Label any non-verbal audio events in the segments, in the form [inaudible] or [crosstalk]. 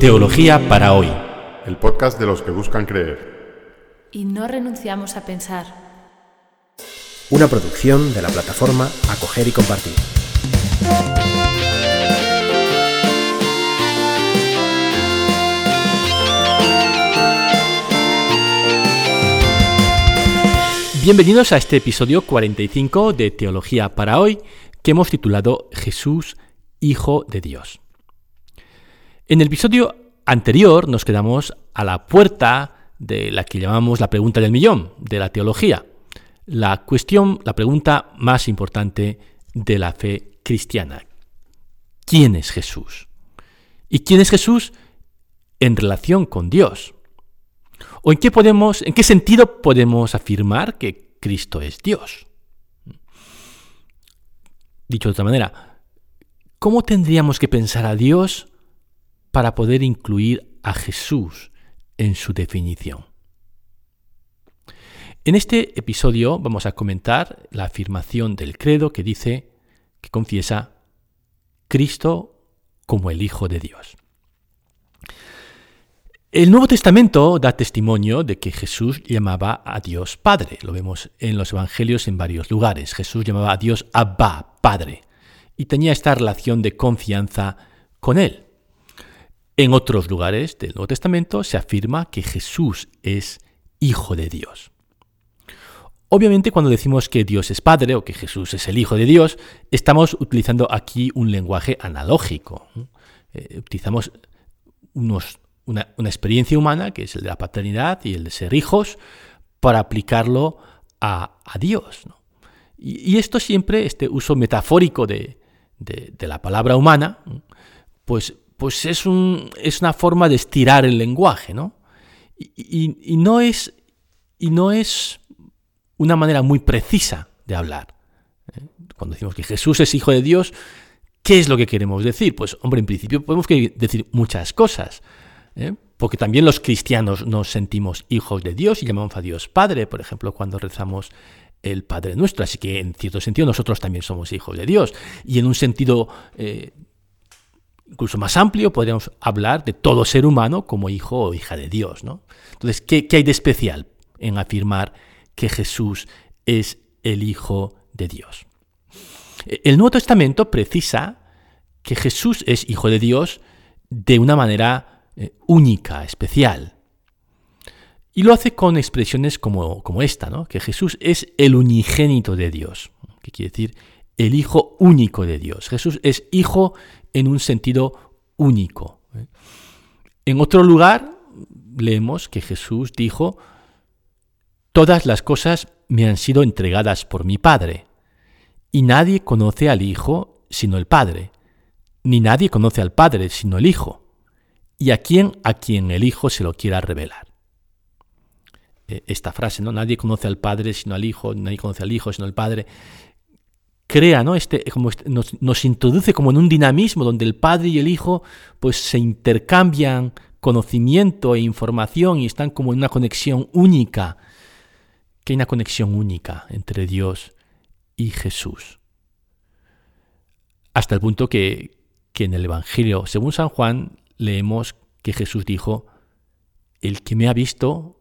Teología para hoy. El podcast de los que buscan creer. Y no renunciamos a pensar. Una producción de la plataforma Acoger y Compartir. Bienvenidos a este episodio 45 de Teología para hoy que hemos titulado Jesús, Hijo de Dios. En el episodio anterior nos quedamos a la puerta de la que llamamos la pregunta del millón, de la teología. La cuestión, la pregunta más importante de la fe cristiana. ¿Quién es Jesús? ¿Y quién es Jesús en relación con Dios? ¿O en qué podemos, en qué sentido podemos afirmar que Cristo es Dios? Dicho de otra manera, ¿cómo tendríamos que pensar a Dios para poder incluir a Jesús en su definición? En este episodio vamos a comentar la afirmación del credo que dice, que confiesa Cristo como el Hijo de Dios. El Nuevo Testamento da testimonio de que Jesús llamaba a Dios Padre. Lo vemos en los Evangelios en varios lugares. Jesús llamaba a Dios Abba, Padre, y tenía esta relación de confianza con Él. En otros lugares del Nuevo Testamento se afirma que Jesús es Hijo de Dios. Obviamente cuando decimos que Dios es Padre o que Jesús es el Hijo de Dios, estamos utilizando aquí un lenguaje analógico. Eh, utilizamos unos una, experiencia humana, que es el de la paternidad y el de ser hijos, para aplicarlo a, Dios. Y, esto siempre, este uso metafórico de, la palabra humana, pues, pues es, un, una forma de estirar el lenguaje. Y, no es, y no es una manera muy precisa de hablar. ¿eh? Cuando decimos que Jesús es hijo de Dios, ¿qué es lo que queremos decir? Pues, hombre, en principio podemos decir muchas cosas. ¿Eh? porque también los cristianos nos sentimos hijos de Dios y llamamos a Dios Padre, por ejemplo, cuando rezamos el Padre nuestro. Así que en cierto sentido nosotros también somos hijos de Dios. Y en un sentido eh, incluso más amplio podríamos hablar de todo ser humano como hijo o hija de Dios. ¿no? Entonces, ¿qué, ¿qué hay de especial en afirmar que Jesús es el Hijo de Dios? El Nuevo Testamento precisa que Jesús es Hijo de Dios de una manera eh, única, especial. Y lo hace con expresiones como, como esta, ¿no? que Jesús es el unigénito de Dios, que quiere decir el Hijo único de Dios. Jesús es Hijo en un sentido único. ¿eh? En otro lugar leemos que Jesús dijo, Todas las cosas me han sido entregadas por mi Padre, y nadie conoce al Hijo sino el Padre, ni nadie conoce al Padre sino el Hijo, y a quien a quien el Hijo se lo quiera revelar. E, esta frase, ¿no? Nadie conoce al Padre sino al Hijo, nadie conoce al Hijo sino al Padre. Crea, ¿no? Este, como este, nos, nos, introduce como en un dinamismo donde el Padre y el Hijo pues se intercambian conocimiento e información y están como en una conexión única. Que hay una conexión única entre Dios y Jesús. Hasta el punto que, que en el Evangelio, según San Juan, leemos que Jesús dijo, el que me ha visto,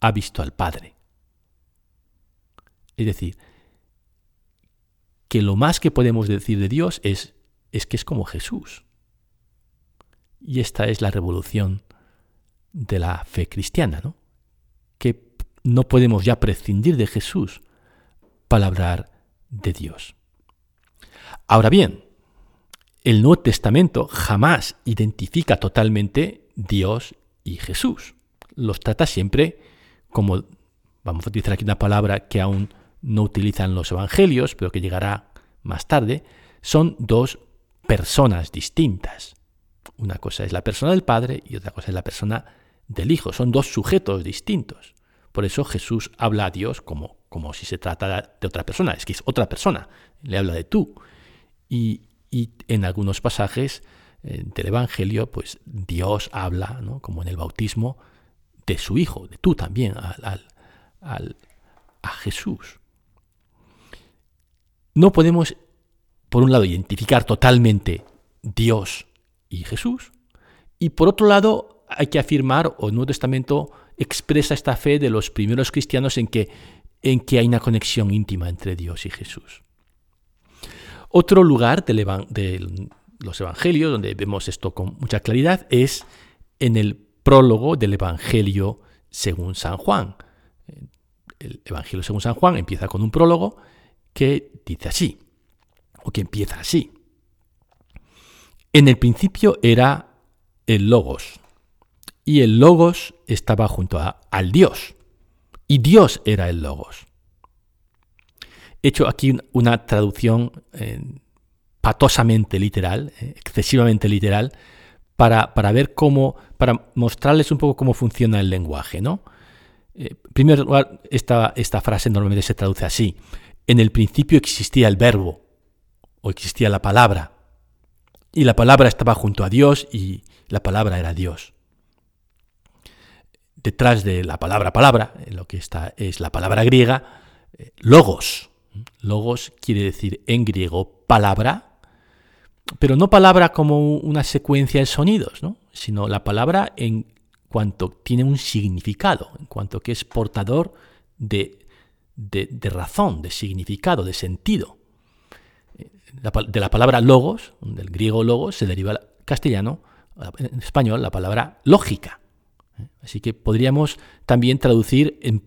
ha visto al Padre. Es decir, que lo más que podemos decir de Dios es, es que es como Jesús. Y esta es la revolución de la fe cristiana, ¿no? Que no podemos ya prescindir de Jesús para hablar de Dios. Ahora bien, el Nuevo Testamento jamás identifica totalmente Dios y Jesús. Los trata siempre como, vamos a utilizar aquí una palabra que aún no utilizan los evangelios, pero que llegará más tarde, son dos personas distintas. Una cosa es la persona del Padre y otra cosa es la persona del Hijo. Son dos sujetos distintos. Por eso Jesús habla a Dios como, como si se tratara de otra persona. Es que es otra persona. Le habla de tú. Y, y en algunos pasajes eh, del Evangelio, pues Dios habla, como en el bautismo, de su Hijo, de tú también, a Jesús. No podemos por un lado, identificar totalmente Dios y Jesús, y por otro lado, hay que afirmar, o el Nuevo Testamento expresa esta fe de los primeros cristianos en que, en que hay una conexión íntima entre Dios y Jesús. Otro lugar de los evangelios donde vemos esto con mucha claridad es en el prólogo del Evangelio según San Juan. El Evangelio según San Juan empieza con un prólogo que dice así, o que empieza así. En el principio era el Logos, y el Logos estaba junto al Dios, y Dios era el Logos. He hecho aquí una traducción eh, patosamente literal, eh, excesivamente literal, para, para, ver cómo, para mostrarles un poco cómo funciona el lenguaje, ¿no? Eh, primer lugar, esta, esta frase normalmente se traduce así. En el principio existía el verbo, o existía la palabra, y la palabra estaba junto a Dios y la palabra era Dios. Detrás de la palabra palabra, lo que está es la palabra griega, eh, logos. Logos quiere decir en griego palabra, pero no palabra como una secuencia de sonidos, sino la palabra en cuanto tiene un significado, en cuanto que es portador de, de, razón, de significado, de sentido. De la palabra logos, del griego logos, se deriva al castellano, en español, la palabra lógica. Así que podríamos también traducir en,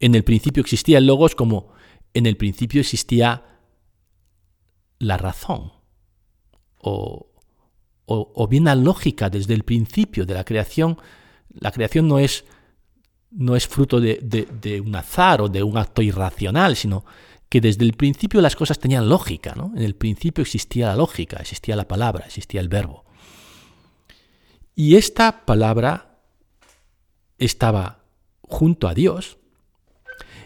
en el principio existía el logos como en el principio existía la razón o, o, bien la lógica desde el principio de la creación. La creación no es, no es fruto de, un azar o de un acto irracional, sino que desde el principio las cosas tenían lógica. ¿no? En el principio existía la lógica, existía la palabra, existía el verbo. Y esta palabra estaba junto a Dios,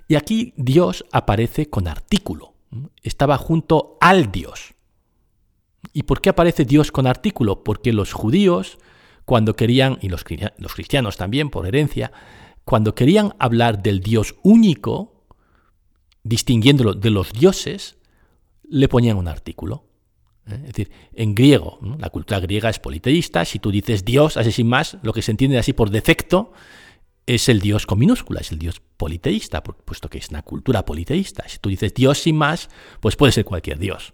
y aquí Dios aparece con artículo. Estaba junto al Dios. ¿Y por qué aparece Dios con artículo? Porque los judíos, cuando querían, y los, cristianos también por herencia, cuando querían hablar del Dios único, distinguiéndolo de los dioses, le ponían un artículo. ¿eh? Es decir, en griego, la cultura griega es politeísta, si tú dices Dios, así sin más, lo que se entiende así por defecto es el Dios con minúscula, es el Dios politeísta, puesto que es una cultura politeísta. Si tú dices Dios sin más, pues puede ser cualquier Dios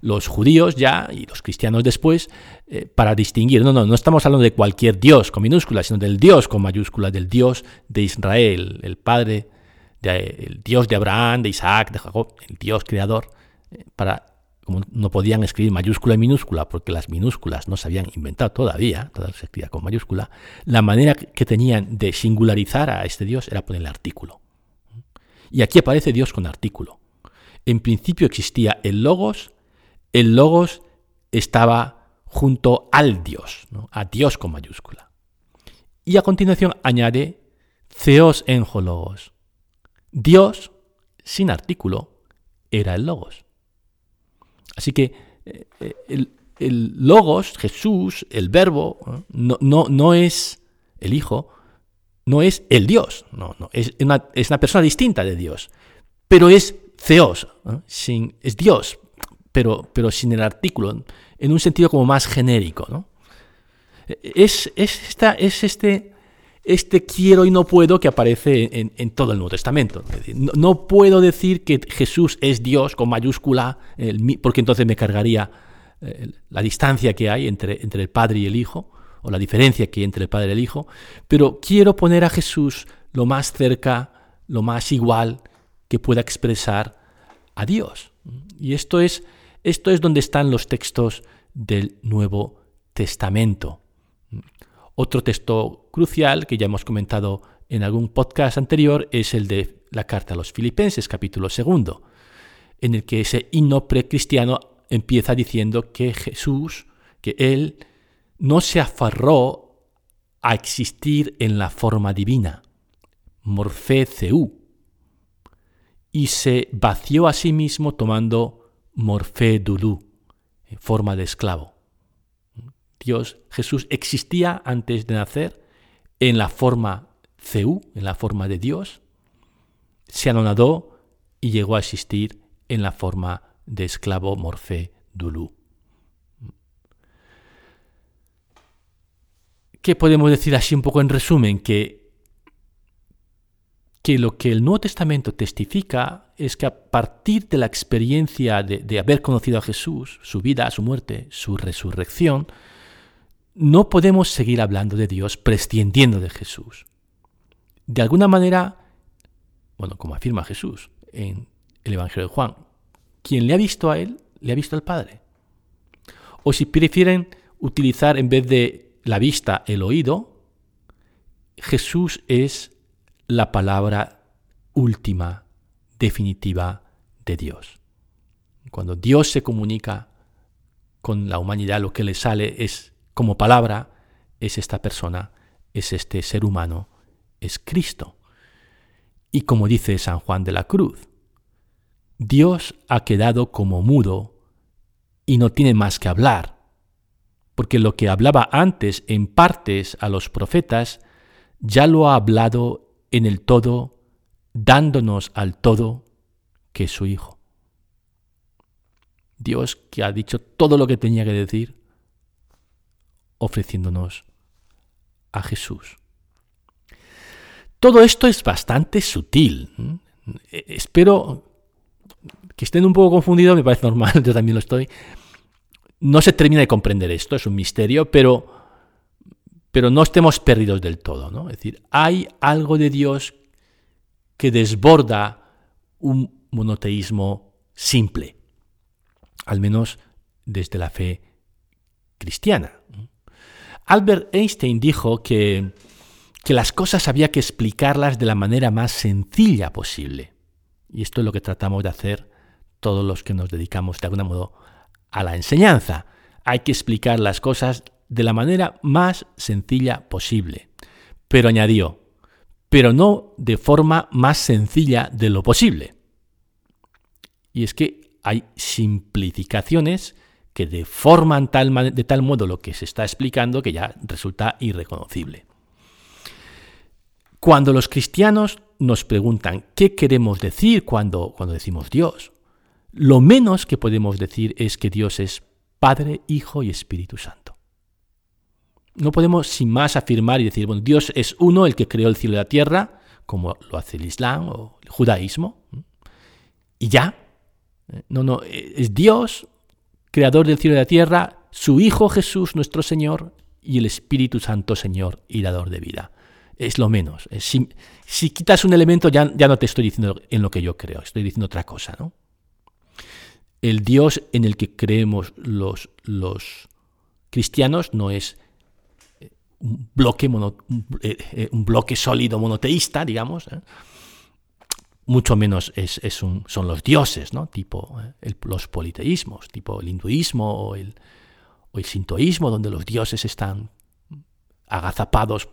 los judíos ya y los cristianos después eh, para distinguir. No, no, no estamos hablando de cualquier Dios con minúscula, sino del Dios con mayúscula, del Dios de Israel, el Padre, el Dios de Abraham, de Isaac, de Jacob, el Dios creador, eh, para no podían escribir mayúscula y minúscula porque las minúsculas no se habían inventado todavía, todo se escribía con mayúscula, la manera que tenían de singularizar a este Dios era poner el artículo. Y aquí aparece Dios con artículo. En principio existía el logos, el logos estaba junto al Dios, a Dios con mayúscula. Y a continuación añade Theos logos. Dios, sin artículo, era el logos. Así que eh, el, logos, Jesús, el verbo, no, no, no, es el Hijo, no es el Dios, no, no, es, una, es una persona distinta de Dios, pero es Theos, sin, es Dios, pero, pero sin el artículo, en un sentido como más genérico. ¿no? Es, es, esta, es este, este quiero y no puedo que aparece en, todo el Nuevo Testamento. No, puedo decir que Jesús es Dios con mayúscula, porque entonces me cargaría eh, la distancia que hay entre, entre el Padre y el Hijo, o la diferencia que hay entre el Padre y el Hijo, pero quiero poner a Jesús lo más cerca, lo más igual que pueda expresar a Dios. Y esto es esto es donde están los textos del Nuevo Testamento. Otro texto crucial que ya hemos comentado en algún podcast anterior es el de la carta a los Filipenses, capítulo segundo, en el que ese himno precristiano empieza diciendo que Jesús, que Él no se aferró a existir en la forma divina, morfe y se vació a sí mismo tomando morfé dulu, en forma de esclavo. Dios, Jesús existía antes de nacer en la forma en la forma de Dios, se anonadó y llegó a existir en la forma de esclavo Morphée Dulou. ¿Qué podemos decir así un poco en resumen? Que, que lo que el Nuevo Testamento testifica es que a partir de la experiencia de haber conocido a Jesús, su vida, su muerte, su resurrección, no podemos seguir hablando de Dios prescindiendo de Jesús. De alguna manera, bueno, como afirma Jesús en el Evangelio de Juan, quien le ha visto a Él, le ha visto al Padre. O si prefieren utilizar en vez de la vista el oído, Jesús es la palabra última, definitiva de Dios. Cuando Dios se comunica con la humanidad, lo que le sale es como palabra, es esta persona, es este ser humano, es Cristo. Y como dice San Juan de la Cruz, Dios ha quedado como mudo y no tiene más que hablar, porque lo que hablaba antes en partes a los profetas, ya lo ha hablado en el todo, dándonos al todo, que es su Hijo. Dios que ha dicho todo lo que tenía que decir, ofreciéndonos a Jesús. Todo esto es bastante sutil. E, espero que estén un poco confundidos, me parece normal, [laughs] yo también lo estoy. No se termina de comprender esto, es un misterio, pero, pero no estemos perdidos del todo. ¿no? Es decir, hay algo de Dios que desborda un monoteísmo simple, al menos desde la fe cristiana. Albert Einstein dijo que, que las cosas había que explicarlas de la manera más sencilla posible. Y esto es lo que tratamos de hacer todos los que nos dedicamos de algún modo a la enseñanza. Hay que explicar las cosas de la manera más sencilla posible. Pero añadió, pero no de forma más sencilla de lo posible. Y es que hay simplificaciones que deforman tal, de tal modo lo que se está explicando que ya resulta irreconocible. Cuando los cristianos nos preguntan qué queremos decir cuando, cuando decimos Dios, lo menos que podemos decir es que Dios es Padre, Hijo y Espíritu Santo. No podemos sin más afirmar y decir, bueno, Dios es uno, el que creó el cielo y la tierra, como lo hace el Islam o el judaísmo, y ya. No, no, es Dios, creador del cielo y la tierra, su Hijo Jesús nuestro Señor y el Espíritu Santo Señor y dador de vida. Es lo menos. Si, quitas un elemento ya, ya no te estoy diciendo en lo que yo creo, estoy diciendo otra cosa. ¿no? El Dios en el que creemos los, los cristianos no es eh, un bloque, eh, eh, un bloque sólido monoteísta, digamos, mucho menos es, son los dioses, ¿no? tipo eh, los politeísmos, tipo el hinduismo el, o el sintoísmo, donde los dioses están agazapados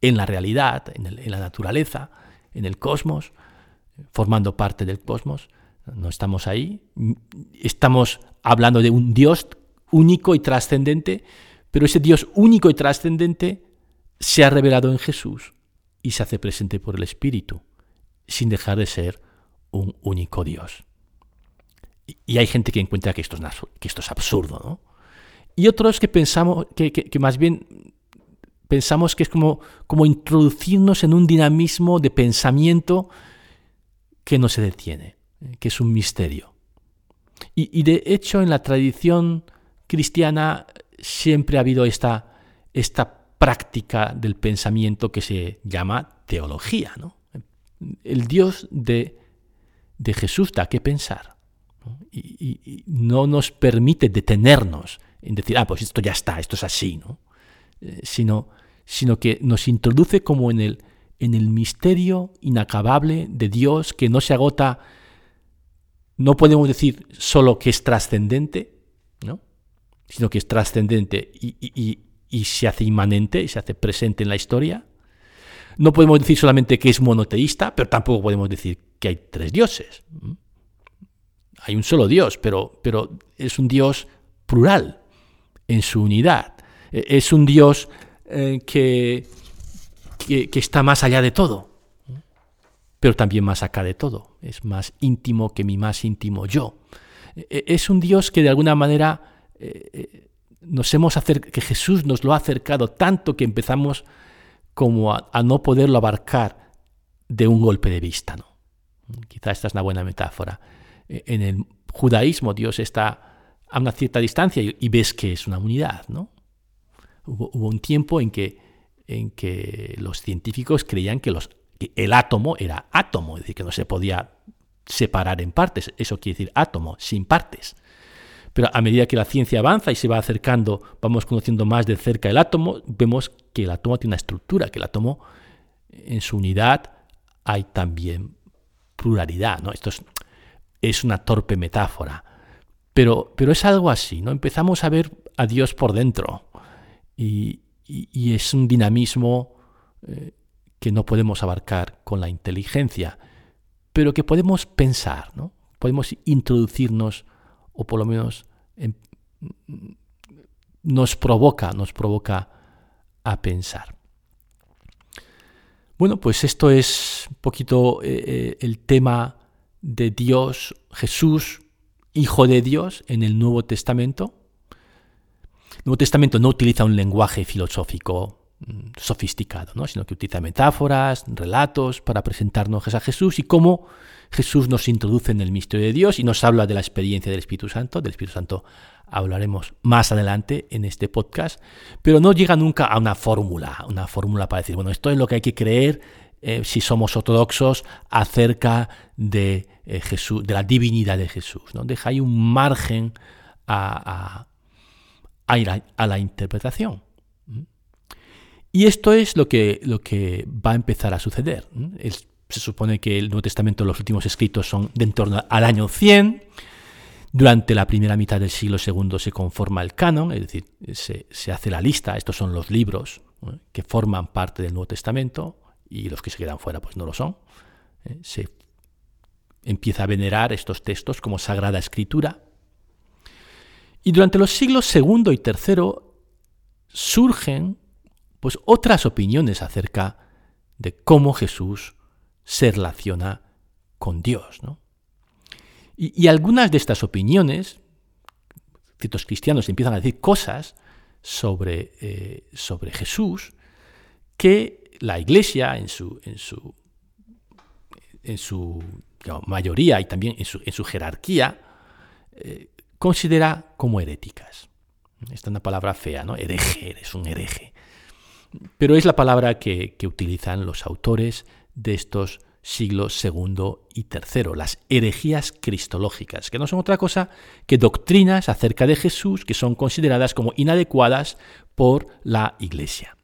en la realidad, en, la naturaleza, en el cosmos, formando parte del cosmos. No estamos ahí. Estamos hablando de un Dios único y trascendente, pero ese Dios único y trascendente se ha revelado en Jesús y se hace presente por el Espíritu sin dejar de ser un único Dios. Y hay gente que encuentra que esto es, que esto es absurdo, ¿no? Y otros que pensamos que, que, más bien pensamos que es como, como introducirnos en un dinamismo de pensamiento que no se detiene, que es un misterio. Y, y, de hecho en la tradición cristiana siempre ha habido esta, esta práctica del pensamiento que se llama teología, ¿no? El Dios de, de Jesús da que pensar. Y, no nos permite detenernos en decir, ah, pues esto ya está, esto es así, ¿no? Eh, sino, sino que nos introduce como en el, en el misterio inacabable de Dios que no se agota, no podemos decir solo que es trascendente, ¿no? sino que es trascendente y, y, y se hace inmanente y se hace presente en la historia, no podemos decir solamente que es monoteísta, pero tampoco podemos decir que hay tres dioses. Hay un solo Dios, pero, pero es un Dios plural en su unidad. E, es un Dios eh, que, que, está más allá de todo, pero también más acá de todo. Es más íntimo que mi más íntimo yo. E, es un Dios que de alguna manera eh, nos hemos que Jesús nos lo ha acercado tanto que empezamos como a, no poderlo abarcar de un golpe de vista. ¿no? Quizá esta es una buena metáfora. E, en el judaísmo Dios está a una cierta distancia y, ves que es una unidad. ¿no? Hubo, un tiempo en que, en que los científicos creían que, que el átomo era átomo, es decir, que no se podía separar en partes. Eso quiere decir átomo, sin partes. Pero a medida que la ciencia avanza y se va acercando, vamos conociendo más de cerca el átomo, vemos que el átomo tiene una estructura, que el átomo en su unidad hay también pluralidad. ¿no? Esto es, una torpe metáfora, pero, pero, es algo así. ¿no? Empezamos a ver a Dios por dentro y, es un dinamismo eh, que no podemos abarcar con la inteligencia pero que podemos pensar, ¿no? podemos introducirnos o por lo menos nos provoca, nos provoca pensar. Bueno, pues esto es un poquito eh, eh, el tema de Dios, Jesús, Hijo de Dios en el Nuevo Testamento. El Nuevo Testamento no utiliza un lenguaje filosófico sofisticado, ¿no? sino que utiliza metáforas, relatos para presentarnos a Jesús y cómo Jesús nos introduce en el misterio de Dios y nos habla de la experiencia del Espíritu Santo. Del Espíritu Santo hablaremos más adelante en este podcast, pero no llega nunca a una fórmula, una fórmula para decir, bueno, esto es lo que hay que creer eh, si somos ortodoxos acerca de eh, Jesús, de la divinidad de Jesús. ¿no? Deja ahí un margen a, a la interpretación. Y esto es lo que, lo que va a empezar a suceder. se supone que el Nuevo Testamento, los últimos escritos son de en torno al año 100. Durante la primera mitad del siglo II se conforma el canon, es decir, se, hace la lista, estos son los libros que forman parte del Nuevo Testamento y los que se quedan fuera pues no lo son. ¿eh? Se empieza a venerar estos textos como sagrada escritura. Y durante los siglos II y III surgen pues otras opiniones acerca de cómo Jesús se relaciona con Dios. Y, algunas de estas opiniones, ciertos cristianos empiezan a decir cosas sobre, eh, sobre Jesús que la Iglesia en su, en su, en su mayoría y también en su, en su jerarquía eh, considera como heréticas. Esta es una palabra fea, ¿no? Hereje, es un hereje. Pero es la palabra que, utilizan los autores de estos siglos segundo y tercero, las herejías cristológicas, que no son otra cosa que doctrinas acerca de Jesús que son consideradas como inadecuadas por la Iglesia.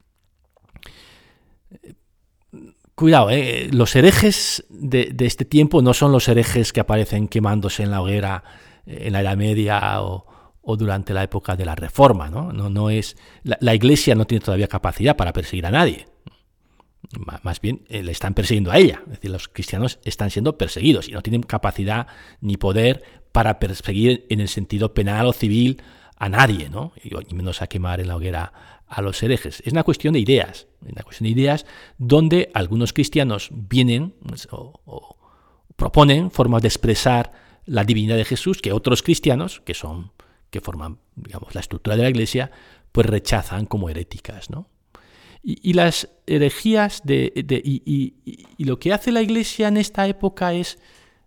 Cuidado, eh, los herejes de, este tiempo no son los herejes que aparecen quemándose en la hoguera eh, en la Edad Media o, o durante la época de la Reforma. No, no, no es, la, Iglesia no tiene todavía capacidad para perseguir a nadie. Más bien eh, le están persiguiendo a ella. Es decir, los cristianos están siendo perseguidos y no tienen capacidad ni poder para perseguir en el sentido penal o civil a nadie, ¿no? y menos a quemar en la hoguera a los herejes. Es una cuestión de ideas, una cuestión de ideas donde algunos cristianos vienen pues, o proponen formas de expresar la divinidad de Jesús que otros cristianos, que son que forman digamos, la estructura de la Iglesia, pues rechazan como heréticas. ¿no? Y, las herejías de, y, lo que hace la Iglesia en esta época es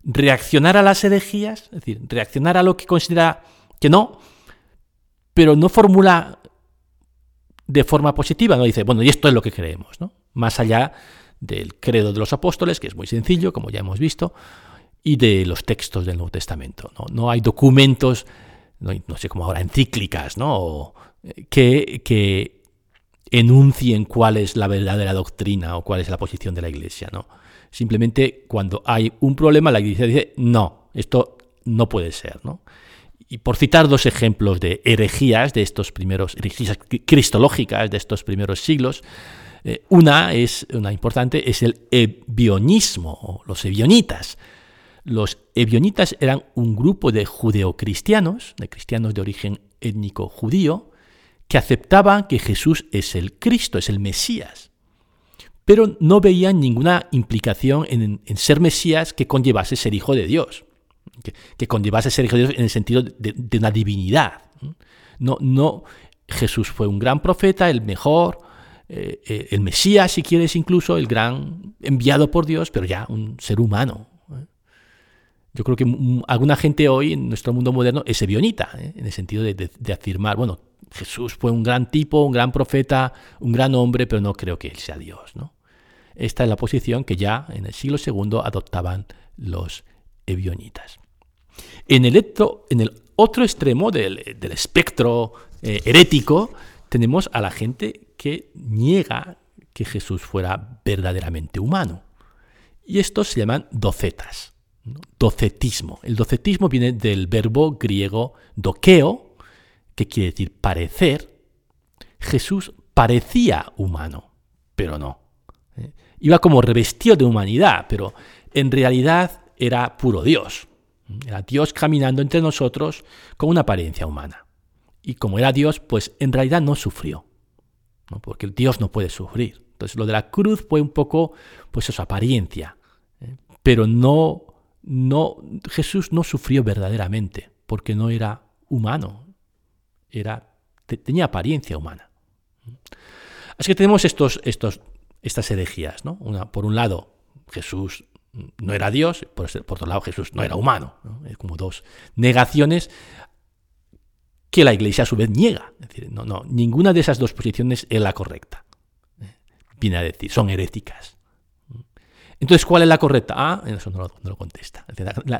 reaccionar a las herejías, es decir, reaccionar a lo que considera que no, pero no formula de forma positiva, no dice, bueno, y esto es lo que creemos, ¿no? Más allá del credo de los apóstoles, que es muy sencillo, como ya hemos visto, y de los textos del Nuevo Testamento. No, no hay documentos no, sé cómo ahora, encíclicas, ¿no? Eh, que, que enuncien cuál es la verdadera doctrina o cuál es la posición de la Iglesia, ¿no? Simplemente cuando hay un problema, la Iglesia dice, no, esto no puede ser, ¿no? Y por citar dos ejemplos de herejías de estos primeros, cristológicas de estos primeros siglos, eh, una es, una importante, es el ebionismo, los ebionitas, los ebionitas eran un grupo de judeocristianos, de cristianos de origen étnico judío, que aceptaban que Jesús es el Cristo, es el Mesías, pero no veían ninguna implicación en, ser Mesías que conllevase ser hijo de Dios. que, conllevase ser hijo de Dios en el sentido de, de una divinidad. No, no, Jesús fue un gran profeta, el mejor, eh, eh, el Mesías, si quieres, incluso, el gran enviado por Dios, pero ya un ser humano. ¿Eh? Yo creo que alguna gente hoy en nuestro mundo moderno es evionita, en el sentido de, afirmar, bueno, Jesús fue un gran tipo, un gran profeta, un gran hombre, pero no creo que él sea Dios. ¿no? Esta es la posición que ya en el siglo II adoptaban los el, en el otro extremo del, espectro eh, herético tenemos a la gente que niega que Jesús fuera verdaderamente humano. Y estos se llaman docetas. Docetismo. El docetismo viene del verbo griego dokeo, que quiere decir parecer. Jesús parecía humano, pero no. ¿eh? Iba como revestido de humanidad, pero en realidad era puro Dios. Era Dios caminando entre nosotros con una apariencia humana. Y como era Dios, pues en realidad no sufrió. Porque Dios no puede sufrir. Entonces lo de la cruz fue un poco, pues su apariencia. ¿eh? Pero no, no, Jesús no sufrió verdaderamente, porque no era humano. Era, tenía apariencia humana. Así que tenemos estos, estos, estas herejías. ¿no? Una, por un lado, Jesús no era Dios, por, otro lado Jesús no era humano. Es como dos negaciones que la Iglesia a su vez niega. Es decir, no, no, ninguna de esas dos posiciones es la correcta. Viene a decir, son heréticas. Entonces, ¿cuál es la correcta? Ah, eso no lo, contesta.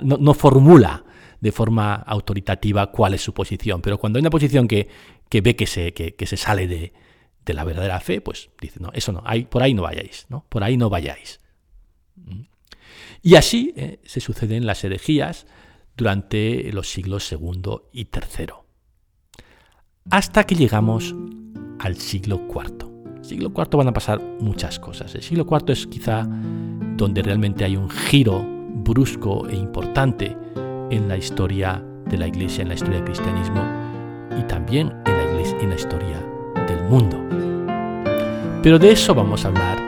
no, formula de forma autoritativa cuál es su posición, pero cuando hay una posición que, ve que se, que, se sale de, de, la verdadera fe, pues dice, no, eso no, por ahí no vayáis, ¿no? Por ahí no vayáis. Y así eh, se suceden las herejías durante los siglos segundo y tercero. Hasta que llegamos al siglo IV. El siglo IV van a pasar muchas cosas. El siglo IV es quizá donde realmente hay un giro brusco e importante en la historia de la Iglesia, en la historia del cristianismo y también en la Iglesia, en la historia del mundo. Pero de eso vamos a hablar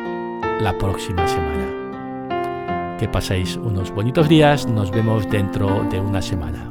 la próxima semana. Que paséis unos bonitos días, nos vemos dentro de una semana.